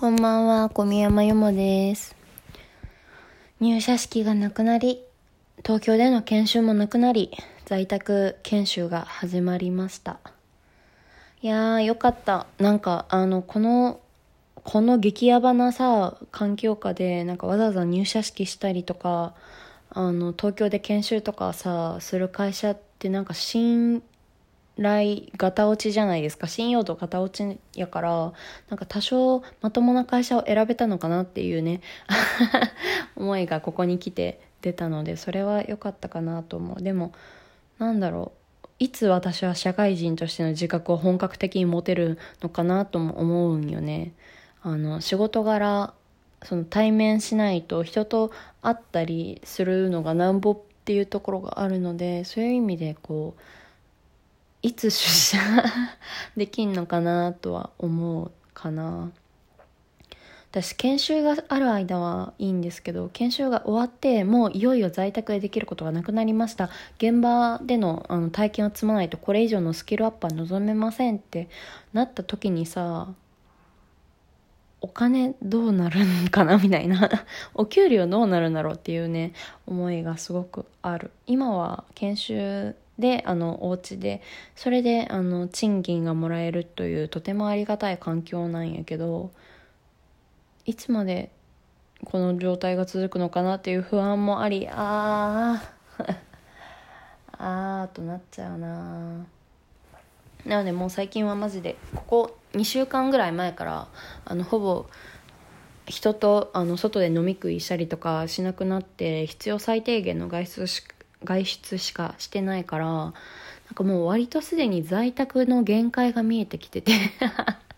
こんばんは、小宮山由もです。入社式がなくなり、東京での研修もなくなり、在宅研修が始まりました。いやー、よかった。なんか、あの、この、この激ヤバなさ、環境下で、なんかわざわざ入社式したりとか、あの、東京で研修とかさ、する会社ってなんか信来型落ちじゃないですか。信用度型落ちやからなんか多少まともな会社を選べたのかなっていうね 思いがここに来て出たのでそれは良かったかなと思う。でもなんだろう。いつ私は社会人としての自覚を本格的に持てるのかなとも思うんよね。あの仕事柄その対面しないと人と会ったりするのがなんぼっていうところがあるのでそういう意味でこういつ出社できんのかなとは思うかな。私研修がある間はいいんですけど研修が終わってもういよいよ在宅でできることがなくなりました。現場でのあの体験を積まないとこれ以上のスキルアップは望めませんってなった時にさお金どうなるんかなみたいな。お給料どうなるんだろうっていうね思いがすごくある。今は研修であのお家で。それであの賃金がもらえるというとてもありがたい環境なんやけどいつまでこの状態が続くのかなっていう不安もありあー あーとなっちゃうな。なのでもう最近はマジでここ2週間ぐらい前からあのほぼ人とあの外で飲み食いしたりとかしなくなって必要最低限の外出しか外出しかしてないからなんかもう割とすでに在宅の限界が見えてきてて。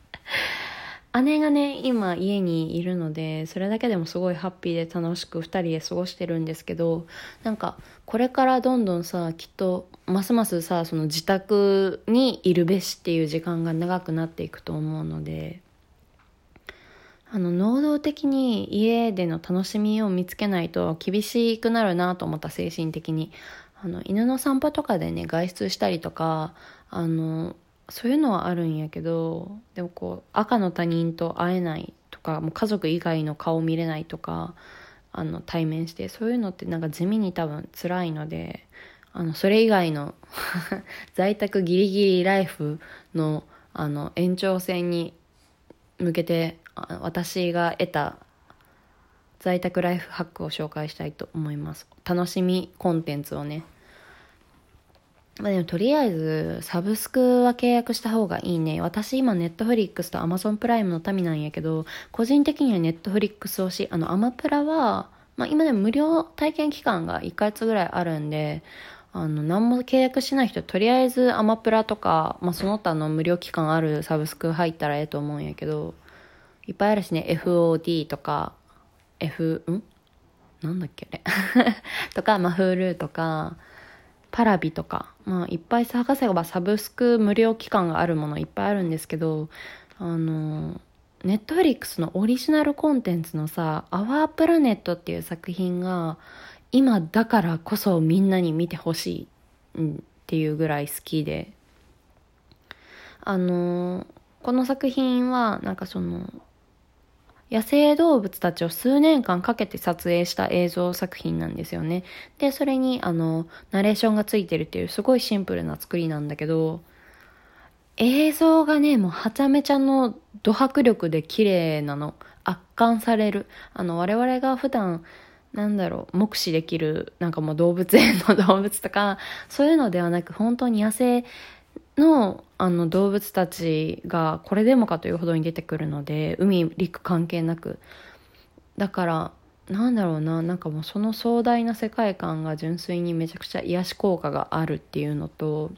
姉がね今家にいるのでそれだけでもすごいハッピーで楽しく2人で過ごしてるんですけどなんかこれからどんどんさきっとますますさその自宅にいるべしっていう時間が長くなっていくと思うので。あの能動的に家での楽しみを見つけないと厳しくなるなと思った精神的に。あの犬の散歩とかでね外出したりとかあのそういうのはあるんやけどでもこう赤の他人と会えないとかもう家族以外の顔見れないとかあの対面してそういうのってなんか地味に多分辛いのであのそれ以外の 在宅ギリギリライフのあの延長線に向けて私が得た在宅ライフハックを紹介したいと思います。楽しみコンテンツをね。まあでもとりあえずサブスクは契約した方がいいね。私今ネットフリックスとアマゾンプライムの民なんやけど個人的にはネットフリックス推し。あのアマプラは、まあ、今でも無料体験期間が1ヶ月ぐらいあるんであの何も契約しない人とりあえずアマプラとか、まあ、その他の無料期間あるサブスク入ったらええと思うんやけど。いっぱいあるしね。FOD とか F ん？なんだっけあれ。とか、まあ、Hulu とかパラビとか、まあ、いっぱい探せばサブスク無料期間があるものいっぱいあるんですけどあのネットフリックスのオリジナルコンテンツのさ「アワープラネット」っていう作品が今だからこそみんなに見てほしいっていうぐらい好きで。あのこの作品はなんかその野生動物たちを数年間かけて撮影した映像作品なんですよね。で、それにあの、ナレーションがついてるっていうすごいシンプルな作りなんだけど、映像がね、もうはちゃめちゃのド迫力で綺麗なの。圧巻される。あの、我々が普段、なんだろう、目視できる、なんかもう動物園の 動物とか、そういうのではなく、本当に野生のあの動物たちがこれでもかというほどに出てくるので海陸関係なく。だからなんだろうななんかもうその壮大な世界観が純粋にめちゃくちゃ癒し効果があるっていうのと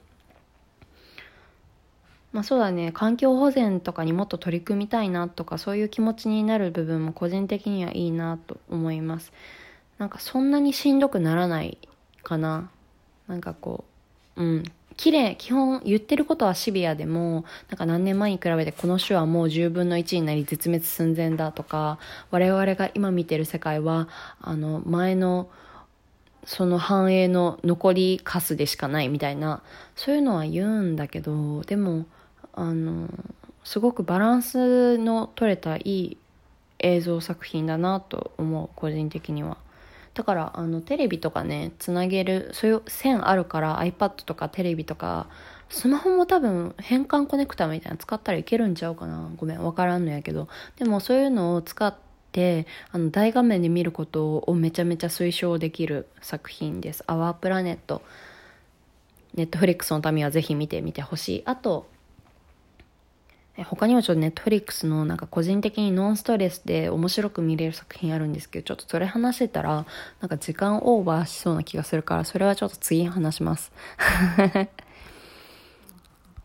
まあそうだね環境保全とかにもっと取り組みたいなとかそういう気持ちになる部分も個人的にはいいなと思います。なんかそんなにしんどくならないかな。なんかこううん。綺麗基本言ってることはシビアでもなんか何年前に比べてこの種はもう10分の1になり絶滅寸前だとか我々が今見てる世界はあの前のその繁栄の残りカスでしかないみたいなそういうのは言うんだけどでもあのすごくバランスの取れたいい映像作品だなと思う個人的には。だからあのテレビとかねつなげるそういう線あるから iPad とかテレビとかスマホも多分変換コネクタみたいな使ったらいけるんちゃうかな。ごめんわからんのやけど。でもそういうのを使ってあの大画面で見ることをめちゃめちゃ推奨できる作品です「アワープラネット」ネットフリックスの民はぜひ見てみてほしい。あと他にもちょっとネットフリックスのなんか個人的にノンストレスで面白く見れる作品あるんですけど、ちょっとそれ話してたら、なんか時間オーバーしそうな気がするから、それはちょっと次話します。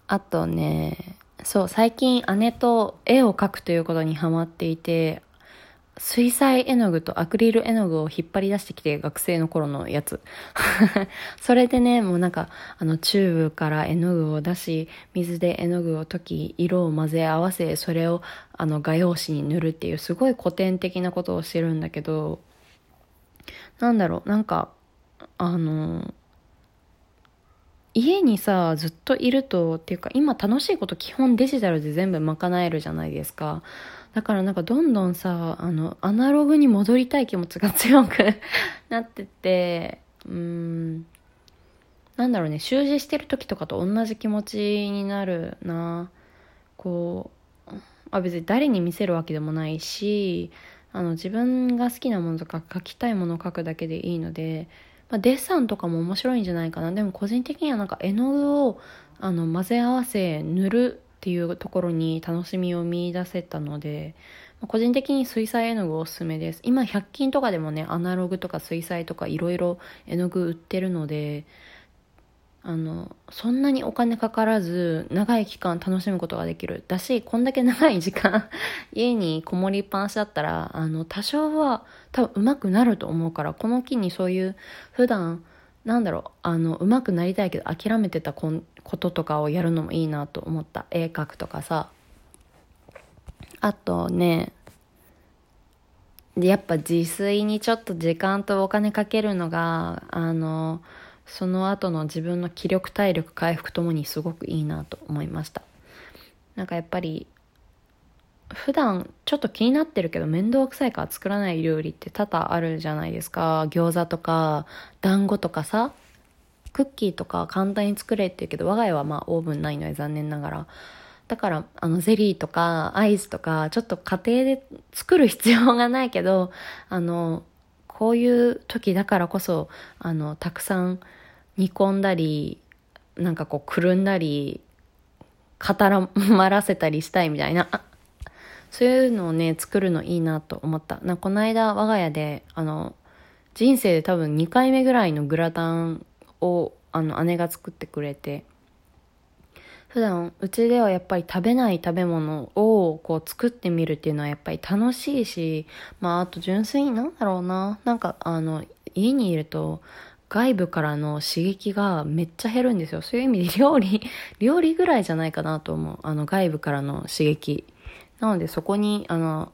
あとね、そう、最近姉と絵を描くということにハマっていて、水彩絵の具とアクリル絵の具を引っ張り出してきて学生の頃のやつ。それでね、もうなんか、あのチューブから絵の具を出し、水で絵の具を溶き、色を混ぜ合わせ、それをあの画用紙に塗るっていうすごい古典的なことをしてるんだけど、なんだろう、なんか、あの、家にさ、ずっといると、っていうか今楽しいこと基本デジタルで全部賄えるじゃないですか。だからなんかどんどんさ、あの、アナログに戻りたい気持ちが強く なってて、うーん、なんだろうね、習字してる時とかと同じ気持ちになるな。こう、あ別に誰に見せるわけでもないし、あの自分が好きなものとか書きたいものを書くだけでいいので、まあ、デッサンとかも面白いんじゃないかな。でも個人的にはなんか絵の具をあの混ぜ合わせ塗るっていうところに楽しみを見出せたので、個人的に水彩絵の具おすすめです。今100均とかでもね、アナログとか水彩とかいろいろ絵の具売ってるので、あの、そんなにお金かからず、長い期間楽しむことができる。だし、こんだけ長い時間 家にこもりっぱなしだったら、あの、多少は多分上手くなると思うから、この機にそういう普段、なんだろう、あの、上手くなりたいけど諦めてたこととかをやるのもいいなと思った。絵描くとかさ。あとね、やっぱ自炊にちょっと時間とお金かけるのが、あの、その後の自分の気力体力回復ともにすごくいいなと思いました。なんかやっぱり普段ちょっと気になってるけど面倒くさいから作らない料理って多々あるじゃないですか。餃子とか団子とかさ。クッキーとか簡単に作れって言うけど我が家はまあオーブンないので残念ながら。だからあのゼリーとかアイスとかちょっと家庭で作る必要がないけど あのこういう時だからこそあのたくさん煮込んだりなんかこうくるんだり固ま らせたりしたいみたいなそういうのをね、作るのいいなと思った。な、この間我が家で、あの、人生で多分2回目ぐらいのグラタンを、あの、姉が作ってくれて、普段、うちではやっぱり食べない食べ物をこう作ってみるっていうのはやっぱり楽しいし、まああと純粋になんだろうな。なんかあの、家にいると外部からの刺激がめっちゃ減るんですよ。そういう意味で料理、料理ぐらいじゃないかなと思う。あの外部からの刺激。なのでそこに、あの、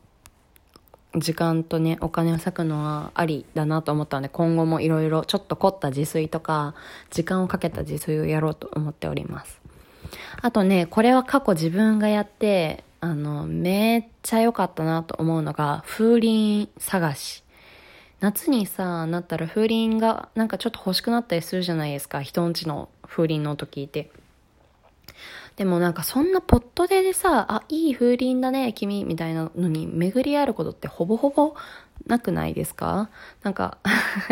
時間とね、お金を割くのはありだなと思ったので、今後もいろいろちょっと凝った自炊とか、時間をかけた自炊をやろうと思っております。あとね、これは過去自分がやって、あの、めっちゃ良かったなと思うのが、風鈴探し。夏にさ、なったら風鈴がなんかちょっと欲しくなったりするじゃないですか。人んちの風鈴の音聞いて。でもなんかそんなポットででさ、あ、いい風鈴だね、君、みたいなのに巡り合えることってほぼほぼなくないですか？なんか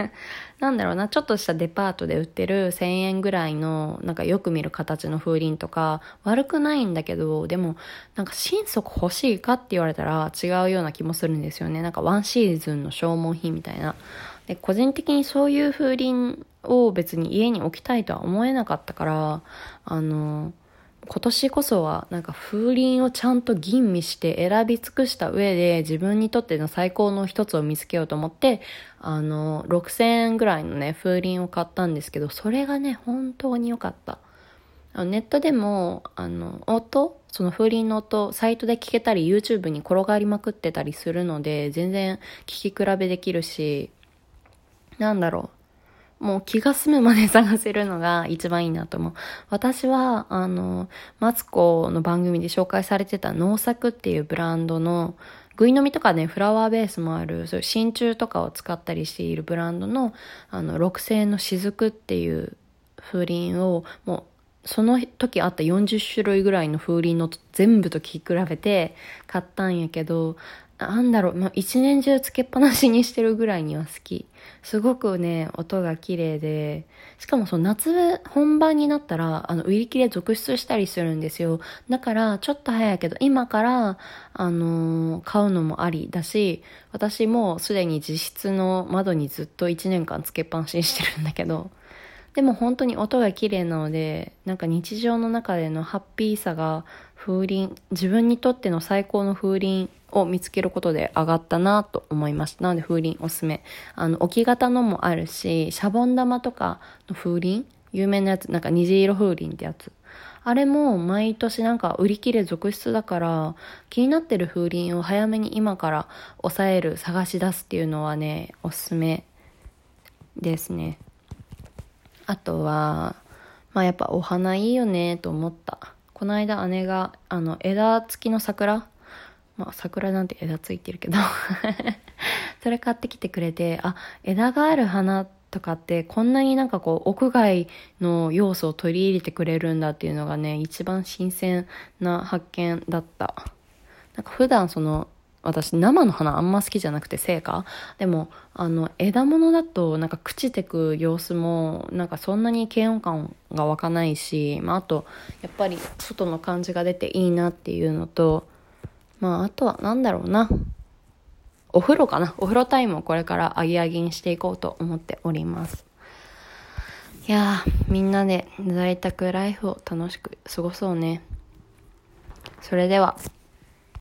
なんだろうな、ちょっとしたデパートで売ってる1000円ぐらいの、なんかよく見る形の風鈴とか、悪くないんだけど、でも、なんか心底欲しいかって言われたら違うような気もするんですよね。なんかワンシーズンの消耗品みたいな。で、個人的にそういう風鈴を別に家に置きたいとは思えなかったから、あの、今年こそはなんか風鈴をちゃんと吟味して選び尽くした上で自分にとっての最高の一つを見つけようと思って、あの、6000円ぐらいのね、風鈴を買ったんですけど、それがね、本当に良かった。ネットでも、あの、音その風鈴の音、サイトで聞けたり、YouTube に転がりまくってたりするので、全然聞き比べできるし、なんだろう。もう気が済むまで探せるのが一番いいなと思う。私は、あの、マツコの番組で紹介されてた農作っていうブランドの、ぐいのみとかね、フラワーベースもある、そういう真鍮とかを使ったりしているブランドの、あの、6製の雫っていう風鈴を、もう、その時あった40種類ぐらいの風鈴の全部と聞き比べて買ったんやけど、なんだろう、まあ、一年中つけっぱなしにしてるぐらいには好き。すごくね、音が綺麗で、しかもその夏本番になったら、あの、売り切れ続出したりするんですよ。だから、ちょっと早いけど、今から、あのー、買うのもありだし、私もすでに自室の窓にずっと一年間つけっぱなしにしてるんだけど、でも本当に音が綺麗なので、なんか日常の中でのハッピーさが風鈴、自分にとっての最高の風鈴を見つけることで上がったなと思いました。なので風鈴おすすめ。あの、置き型のもあるし、シャボン玉とかの風鈴有名なやつ、なんか虹色風鈴ってやつ。あれも毎年なんか売り切れ続出だから気になってる風鈴を早めに今から抑える探し出すっていうのはねおすすめですねあとは、まあやっぱお花いいよねと思った。この間姉が、あの、枝付きの桜まあ桜なんて枝ついてるけど それ買ってきてくれて、あ、枝がある花とかってこんなになんかこう屋外の要素を取り入れてくれるんだっていうのがね、一番新鮮な発見だった。なんか普段その私生の花あんま好きじゃなくて成果？でもあの枝物だとなんか朽ちてく様子もなんかそんなに嫌悪感が湧かないし、まあ、あとやっぱり外の感じが出ていいなっていうのとまああとはなんだろうな。お風呂かな。お風呂タイムをこれからアギアギにしていこうと思っております。いやみんなで在宅ライフを楽しく過ごそうね。それでは。